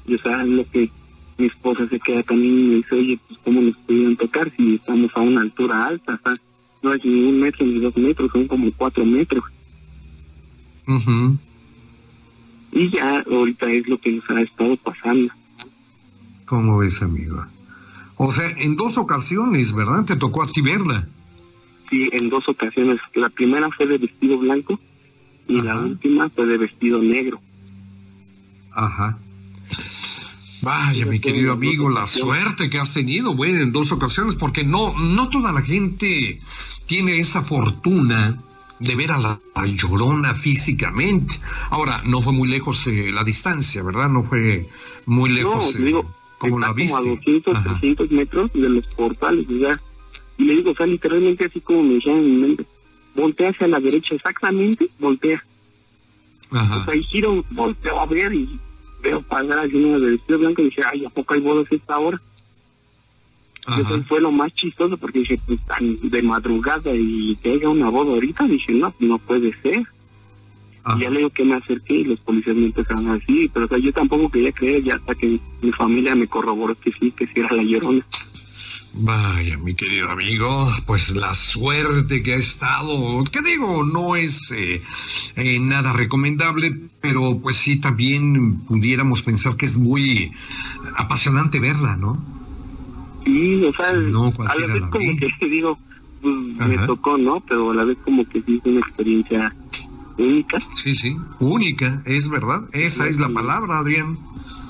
Y o sea, lo que mi esposa se queda también y me dice, oye, pues cómo nos pudieron tocar si estamos a una altura alta, o sea, no es ni un metro ni dos metros, son como cuatro metros. Y ya ahorita es lo que nos ha estado pasando. ¿Cómo ves, amigo? O sea, en dos ocasiones, ¿verdad? Te tocó a ti verla. Sí, en dos ocasiones. La primera fue de vestido blanco y la última fue de vestido negro. Ajá. Vaya, mi querido amigo, la suerte que has tenido, bueno, en dos ocasiones, porque no, no toda la gente tiene esa fortuna de ver a la, llorona físicamente. Ahora, no fue muy lejos eh, la distancia, ¿verdad? No fue muy lejos no, digo, eh, como la viste. Como a 200, 300 metros de los portales, ya. Y le digo, o sea, literalmente así como me decían en mi mente, voltea hacia la derecha, exactamente, voltea. Ajá. O sea, y giro, volteo a ver y veo pasar así una de vestido blanco y dije, ay, ¿a poco hay bodas esta hora? Eso fue lo más chistoso porque dije, pues tan de madrugada y que haya una boda ahorita, dije, no, no puede ser. Y ya le digo que me acerqué y los policías me empezaron a decir, pero o sea, yo tampoco quería creer ya hasta que mi familia me corroboró que sí, que sí era la llorona. Vaya, mi querido amigo, pues la suerte que ha estado, que digo, no es eh, eh, nada recomendable, pero pues sí también pudiéramos pensar que es muy apasionante verla, ¿no? Sí, o sea, a la vez como que digo, pues, me tocó, ¿no? Pero a la vez como que sí es una experiencia única. Sí, sí, única, es verdad, esa es la palabra, Adrián.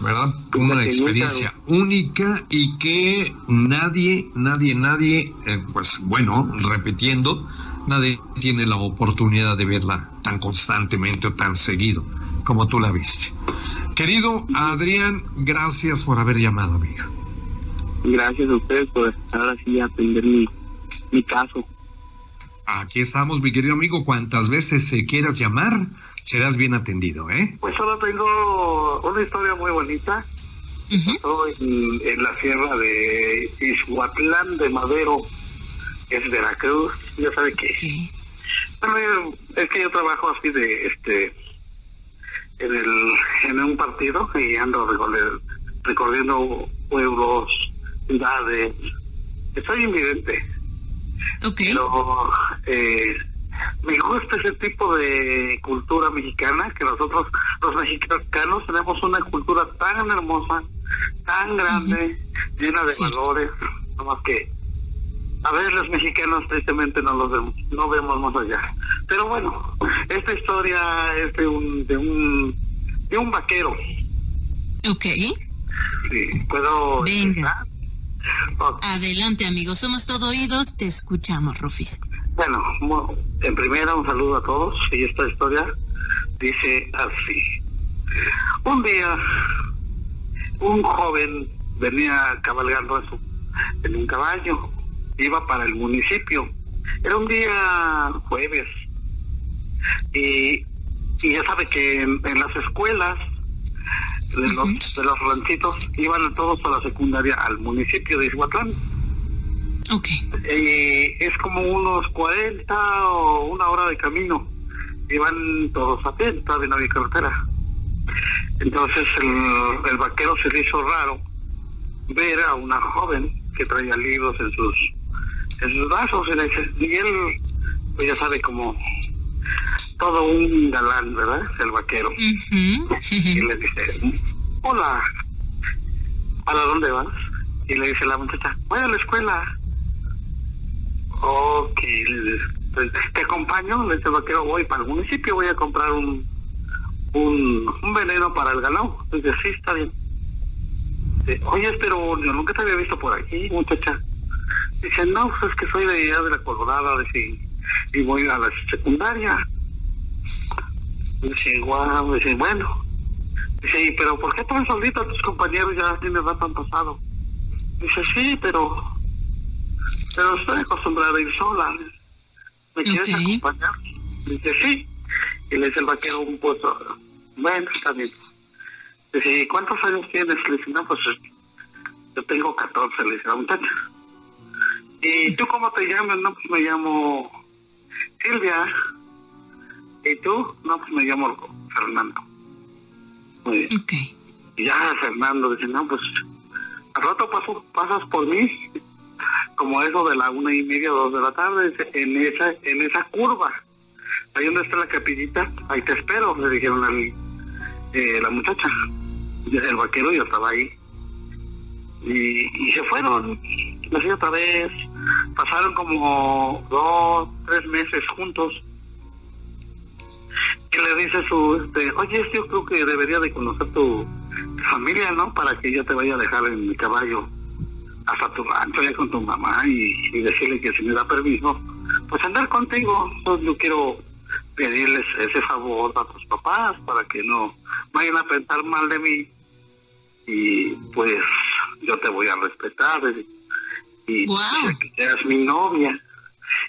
¿verdad? Una experiencia única y que nadie, nadie, nadie, eh, pues bueno, repitiendo, nadie tiene la oportunidad de verla tan constantemente o tan seguido como tú la viste. Querido Adrián, gracias por haber llamado, amiga. Gracias a ustedes por ahora sí atender mi, mi caso. Aquí estamos, mi querido amigo. Cuantas veces se quieras llamar, serás bien atendido, ¿eh? Pues solo tengo una historia muy bonita. Estoy en, la sierra de Ishuatlán de Madero, es Veracruz, ya sabe que. es que yo trabajo así de este en el en un partido y ando recorriendo pueblos, ciudades. Estoy invidente. Okay. Pero eh, me gusta ese tipo de cultura mexicana, que nosotros los mexicanos tenemos una cultura tan hermosa, tan grande, llena de valores, más que a ver los mexicanos tristemente no los vemos, no vemos más allá. Pero bueno, esta historia es de un de un de un vaquero. Ok. Sí, puedo. Adelante, amigos, somos todo oídos, te escuchamos, Rufis. Bueno, en primera un saludo a todos y esta historia dice así. Un día un joven venía cabalgando en un caballo, iba para el municipio. Era un día jueves y, y ya sabe que en, las escuelas de los, de los ranchitos iban todos a la secundaria al municipio de Iguatlán Okay. Eh, es como unos 40 o una hora de camino. Iban todos a pie, no había carretera. Entonces el, el vaquero se le hizo raro ver a una joven que traía libros en sus en sus brazos y, y él pues ya sabe como todo un galán verdad el vaquero y le dice hola ¿para dónde vas? y le dice la muchacha voy a la escuela Ok, pues, te acompaño, le dice vaquero, voy para el municipio, voy a comprar un, un, veneno para el ganado. Dice, sí, está bien. Oye, pero yo nunca te había visto por aquí, muchacha. Dice, no, pues es que soy de allá de la Colorada, dice, y voy a la secundaria. Dice, guau, dice, bueno. Dice, pero ¿por qué tan solita tus compañeros ya tienen rato han pasado? Dice, sí, pero pero estoy acostumbrada a ir sola. ¿Me quieres acompañar? Dice, sí. Y le dice el vaquero un puesto. Bueno, está bien. Dice, ¿cuántos años tienes? Le dice, no, pues yo tengo 14, le dice la muchacha. ¿Y tú cómo te llamas? No, pues me llamo Silvia. ¿Y tú? No, pues me llamo Fernando. Muy bien. Okay. Y ya Fernando dice, no, pues al rato paso, pasas por mí como eso de la una y media, dos de la tarde, en esa, en esa curva, ahí donde está la capillita, ahí te espero, le dijeron a eh, la muchacha. El vaquero yo estaba ahí. y, y se fueron, así otra vez, pasaron como dos, tres meses juntos, y le dice su, este, oye, yo creo que debería de conocer tu familia, ¿no? Para que yo te vaya a dejar en mi caballo hasta tu rancho ya con tu mamá y, decirle que si me da permiso, pues andar contigo. yo quiero pedirles ese favor a tus papás para que no vayan a pensar mal de mí y pues yo te voy a respetar y, que seas mi novia.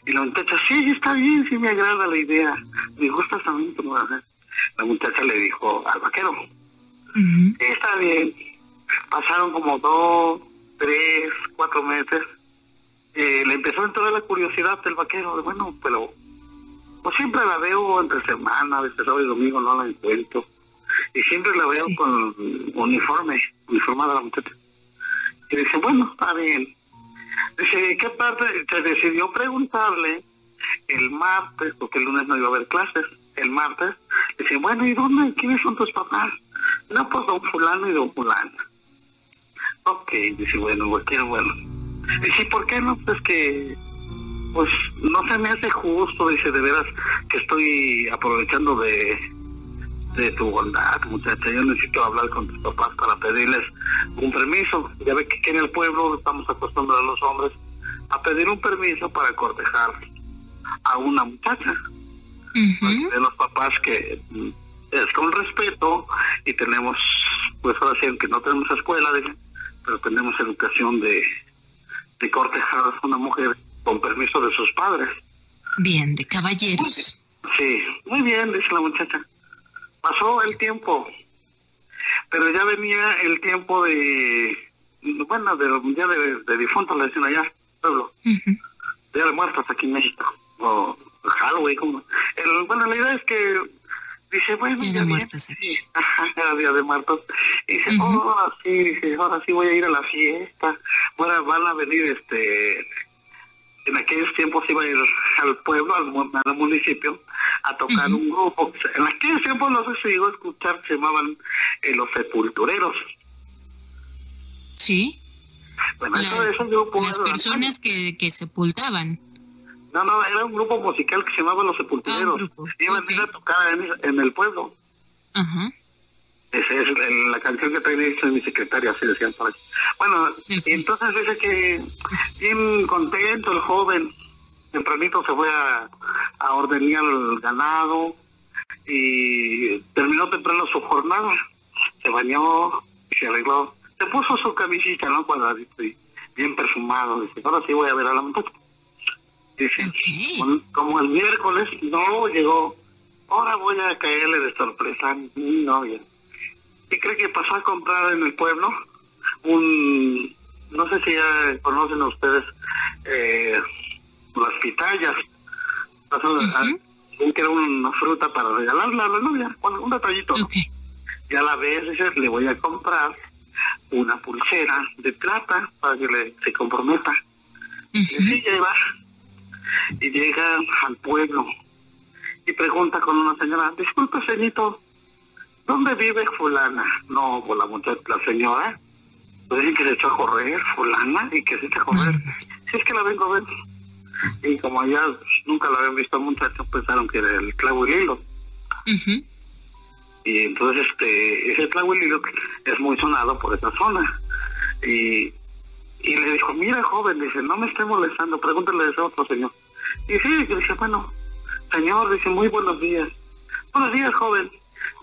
Y la muchacha, sí, está bien, sí me agrada la idea, me gusta también tu La muchacha le dijo al vaquero, sí, está bien. Pasaron como dos, tres, cuatro meses. Eh, le empezó a entrar la curiosidad del vaquero, de bueno, pero pues siempre la veo entre semana, desde sábado y domingo no la encuentro. Y siempre la veo con uniforme, uniformada la muchacha. Y dice, bueno, está bien. Dice, ¿qué parte? Se decidió preguntarle el martes, porque el lunes no iba a haber clases, el martes. Dice, bueno, ¿y dónde? ¿Quiénes son tus papás? No, pues don fulano y don fulano. Ok, dice, bueno, pues quiero, bueno. Dice, ¿por qué no? Pues que pues no se me hace justo, dice, de veras que estoy aprovechando de, de tu bondad, muchacha. Yo necesito hablar con tus papás para pedirles un permiso. Ya ve que aquí en el pueblo estamos acostumbrados los hombres a pedir un permiso para cortejar a una muchacha. De los papás que mm, es con respeto y tenemos, pues ahora sí, que no tenemos escuela, pero tenemos educación de, de cortejar a una mujer con permiso de sus padres. Bien, de caballeros. Sí, muy bien, dice la muchacha. Pasó el tiempo, pero ya venía el tiempo de, bueno, de, ya de, de difuntos, le decían allá, pueblo, Día de muertos aquí en México, o Halloween, como. El, bueno, la idea es que dice, bueno, día de muertos aquí. Ajá, día de muertos. Y dice, oh, ahora sí, dice, ahora sí voy a ir a la fiesta. Bueno, van a venir este en aquellos tiempos iba a ir al pueblo, al, municipio, a tocar un grupo. En aquellos tiempos no sé si llegó a escuchar, se llamaban eh, los sepultureros. Sí. Bueno, eso, es un grupo. Las personas que, que sepultaban. No, no, era un grupo musical que se llamaba Los Sepultureros. Ah, Iban a ir a tocar en, en el pueblo. Ajá. Es la canción que hecha mi secretaria, así decían por Bueno, entonces dice que bien contento el joven, tempranito se fue a, a ordenar el ganado y terminó temprano su jornada. Se bañó y se arregló. Se puso su camisita, ¿no? Cuadradito y bien perfumado. Dice, ahora sí voy a ver a la muchacha. Dice, como, el miércoles no llegó, ahora voy a caerle de sorpresa a mi novia ¿Qué cree que pasó a comprar en el pueblo? Un, no sé si ya conocen ustedes eh, las pitayas. Pasó que era una fruta para regalarla a la novia, un detallito. Ya la vez dice, le voy a comprar una pulsera de plata para que le, se comprometa. Y así lleva, y llega al pueblo y pregunta con una señora, disculpe, señorito, ¿dónde vive fulana? No, pues la muchacha, la señora, pues dicen que se echó a correr, fulana, y que se echó a correr. Si es que la vengo a ver. Y como allá nunca la habían visto muchacho, pensaron que era el clavo y el hilo. Y entonces este ese clavo y el hilo es muy sonado por esa zona. Y, y le dijo, mira joven, dice, no me esté molestando, pregúntale a ese otro señor. Y sí, dice, bueno, señor, dice, muy buenos días. Buenos días, joven.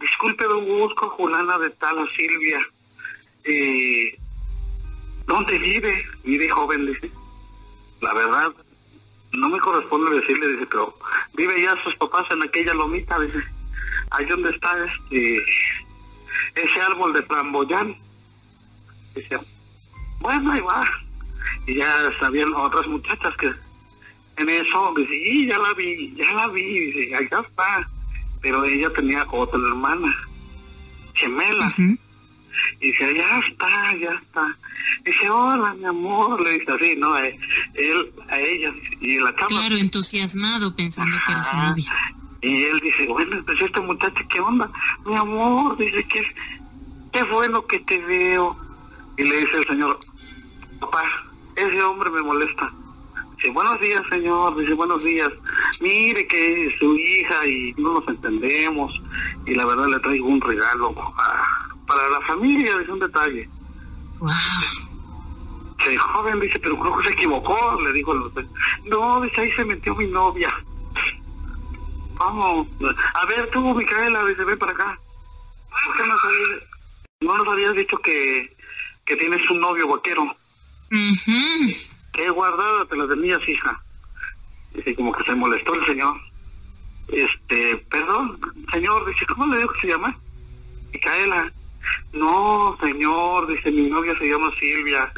Disculpe, don busco Julana de Tala Silvia. Eh, ¿Dónde vive? Vive joven, dice. La verdad, no me corresponde decirle, dice, pero vive ya sus papás en aquella lomita, dice. Ahí donde está este ese árbol de flamboyán. Dice, bueno, ahí va. Y ya sabían otras muchachas que en eso, dice, y ya la vi, ya la vi, dice, allá está pero ella tenía otra hermana, gemela. Y dice, ya está, ya está. dice, hola, mi amor, le dice así, ¿no? Eh, él a ella y la cama. Claro, entusiasmado, pensando que era su novia. Y él dice, bueno, pues este muchacho, ¿qué onda? Mi amor, dice que qué bueno que te veo. Y le dice el señor, papá, ese hombre me molesta. Dice, buenos días, señor. Dice, buenos días. Mire que es su hija y no nos entendemos. Y la verdad le traigo un regalo para la familia. Dice un detalle. Wow. Dice, joven, dice, pero creo que se equivocó. Le dijo el No, dice, ahí se metió mi novia. Vamos. A ver, tú, Micaela, dice, ven para acá. ¿Por qué nos habías, no nos habías dicho que, que tienes un novio vaquero? Mhm he guardado, te las tenías, hija. Dice, como que se molestó el señor. Este, perdón, señor, dice, ¿cómo le digo que se llama? Micaela. No, señor, dice, mi novia se llama Silvia.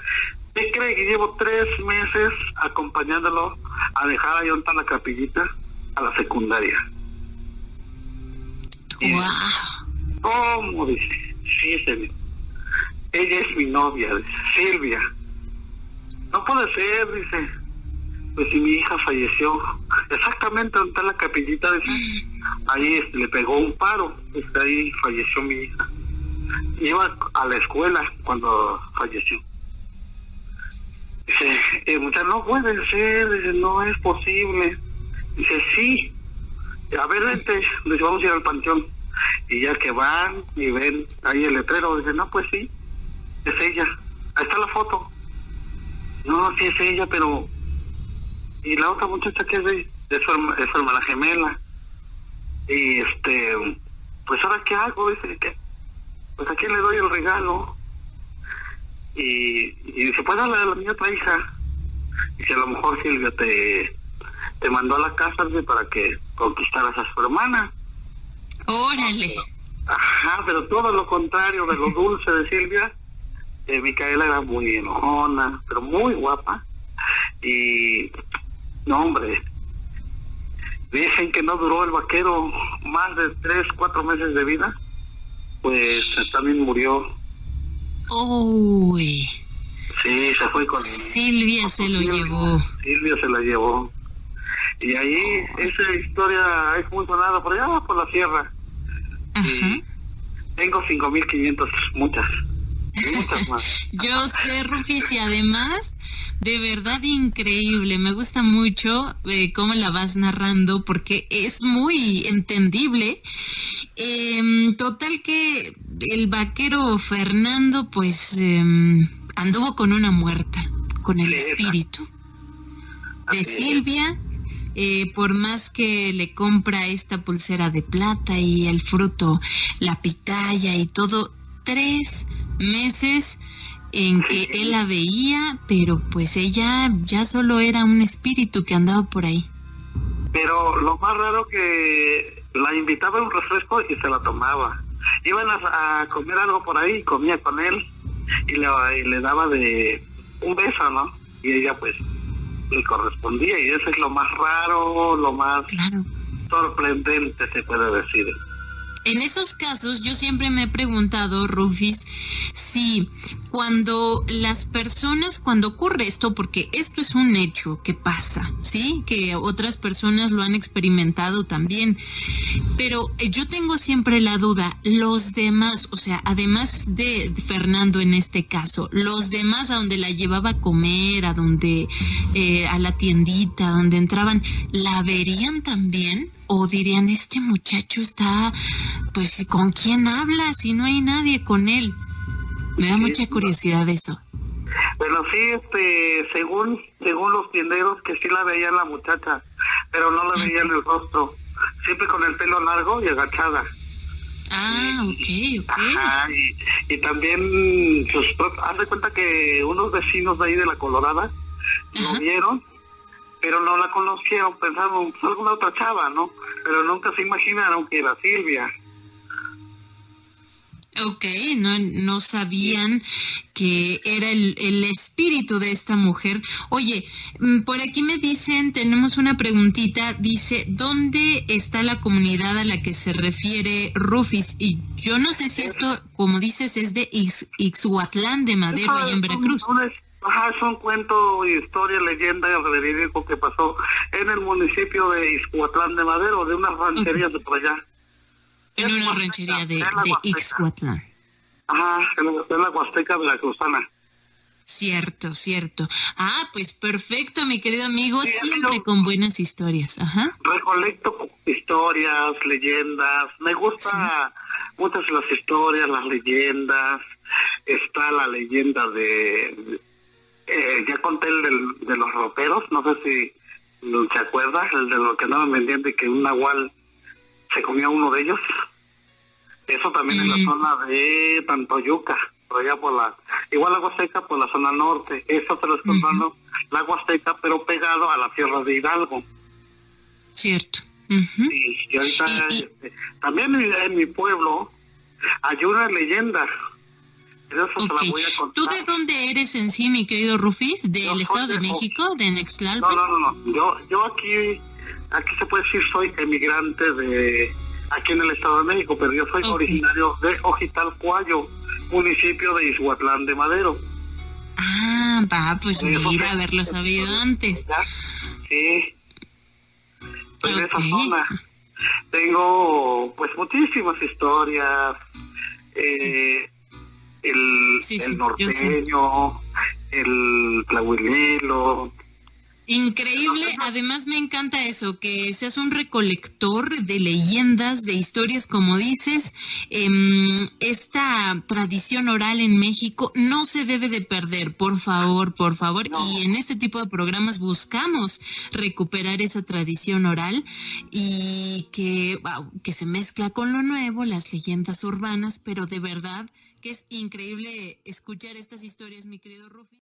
¿Qué cree que llevo tres meses acompañándolo a dejar ahí en la capillita a la secundaria? Wow. ¿Cómo? Dice, sí, señor. Ella es mi novia, dice, Silvia. No puede ser, dice. Pues si mi hija falleció, exactamente donde está la capillita, dice, ahí este, le pegó un paro, este, ahí falleció mi hija. Iba a la escuela cuando falleció. Dice, eh, muchacha, no puede ser, dice, no es posible. Dice, sí, a ver, vente, dice, vamos a ir al panteón. Y ya que van y ven ahí el letrero, dice, no, pues sí, es ella. Ahí está la foto. No, sí es ella, pero... Y la otra muchacha que es de, de su, hermana gemela. Y este, pues ahora qué hago, dice que, pues a quién le doy el regalo. Y, y dice, pues a la mi otra hija. Y si a lo mejor Silvia te, te mandó a la casa para que conquistaras a su hermana. Órale. Ajá, pero todo lo contrario de lo dulce de Silvia, eh, Micaela era muy enojona, pero muy guapa. Y, no, hombre, dicen que no duró el vaquero más de tres, cuatro meses de vida, pues también murió. Uy. Sí, se fue con Silvia se lo llevó. Silvia se la llevó. Y ahí esa historia es muy sonada por allá, por la sierra. Ajá. tengo 5.500, muchas. Yo sé, Rufis, y además, de verdad increíble. Me gusta mucho eh, cómo la vas narrando porque es muy entendible. Em, total que el vaquero Fernando, pues, em, anduvo con una muerta, con el espíritu de Silvia. Eh, por más que le compra esta pulsera de plata y el fruto, la pitaya y todo, tres meses en que él la veía, pero pues ella ya solo era un espíritu que andaba por ahí. Pero lo más raro que la invitaba a un refresco y se la tomaba. Iban a, comer algo por ahí, comía con él y le, le daba de un beso, ¿no? Y ella pues le correspondía y eso es lo más raro, lo más sorprendente se puede decir. En esos casos yo siempre me he preguntado, Rufis, si cuando las personas, cuando ocurre esto, porque esto es un hecho que pasa, ¿sí? Que otras personas lo han experimentado también, pero eh, yo tengo siempre la duda, los demás, o sea, además de Fernando en este caso, los demás a donde la llevaba a comer, a donde, eh, a la tiendita, donde entraban, ¿la verían también? O dirían, este muchacho está, pues, ¿con quién habla si no hay nadie con él? Me da mucha curiosidad eso. Bueno, sí, este, según, según los tienderos, que sí la veían la muchacha, pero no la veían el rostro, siempre con el pelo largo y agachada. Ah, ok, ok. y, también, sus, haz de cuenta que unos vecinos de ahí de la Colorada lo vieron pero no la conocieron, pensaron, pues alguna otra chava, ¿no? Pero nunca se imaginaron que era Silvia. Ok, no, no sabían que era el, el, espíritu de esta mujer. Oye, mm, por aquí me dicen, tenemos una preguntita, dice, ¿dónde está la comunidad a la que se refiere Rufis? Y yo no sé si esto, como dices, es de Ixhuatlán de Madero, allá en Veracruz. Ajá, es un cuento, historia, leyenda verídico que pasó en el municipio de Ixhuatlán de Madero, de una ranchería de por allá. En una ranchería de, de Ixhuatlán. Ajá, en la, en la Huasteca Veracruzana. Cierto, cierto. Ah, pues perfecto, mi querido amigo, siempre con buenas historias. Ajá. Recolecto historias, leyendas. Me gusta muchas de las historias, las leyendas. Está la leyenda de. Eh, ya conté el de los roperos, no sé si se acuerda, el de lo que andaban vendiendo y que un nahual se comía uno de ellos. Eso también en la zona de Tantoyuca por allá por la, igual la Huasteca por la zona norte, eso te lo estoy uh la Huasteca, pero pegado a la Sierra de Hidalgo. Cierto. y, ahorita este, también en, mi pueblo hay una leyenda. Eso se la voy a contar. ¿Tú de dónde eres en sí, mi querido Rufis? ¿Del Estado de, México? ¿De Nextlalpan? No, no, no, Yo, yo aquí, aquí se puede decir soy emigrante de aquí en el Estado de México, pero yo soy originario de Ojitalcuayo municipio de Izhuatlán de Madero. Ah, va, pues mira, haberlo sabido antes. Sí. Pues de esa zona. Tengo, pues, muchísimas historias. Eh, el, el norteño, el Increíble, además me encanta eso, que seas un recolector de leyendas, de historias, como dices, em, esta tradición oral en México no se debe de perder, por favor, por favor, y en este tipo de programas buscamos recuperar esa tradición oral y que, que se mezcla con lo nuevo, las leyendas urbanas, pero de verdad que es increíble escuchar estas historias, mi querido Rufi.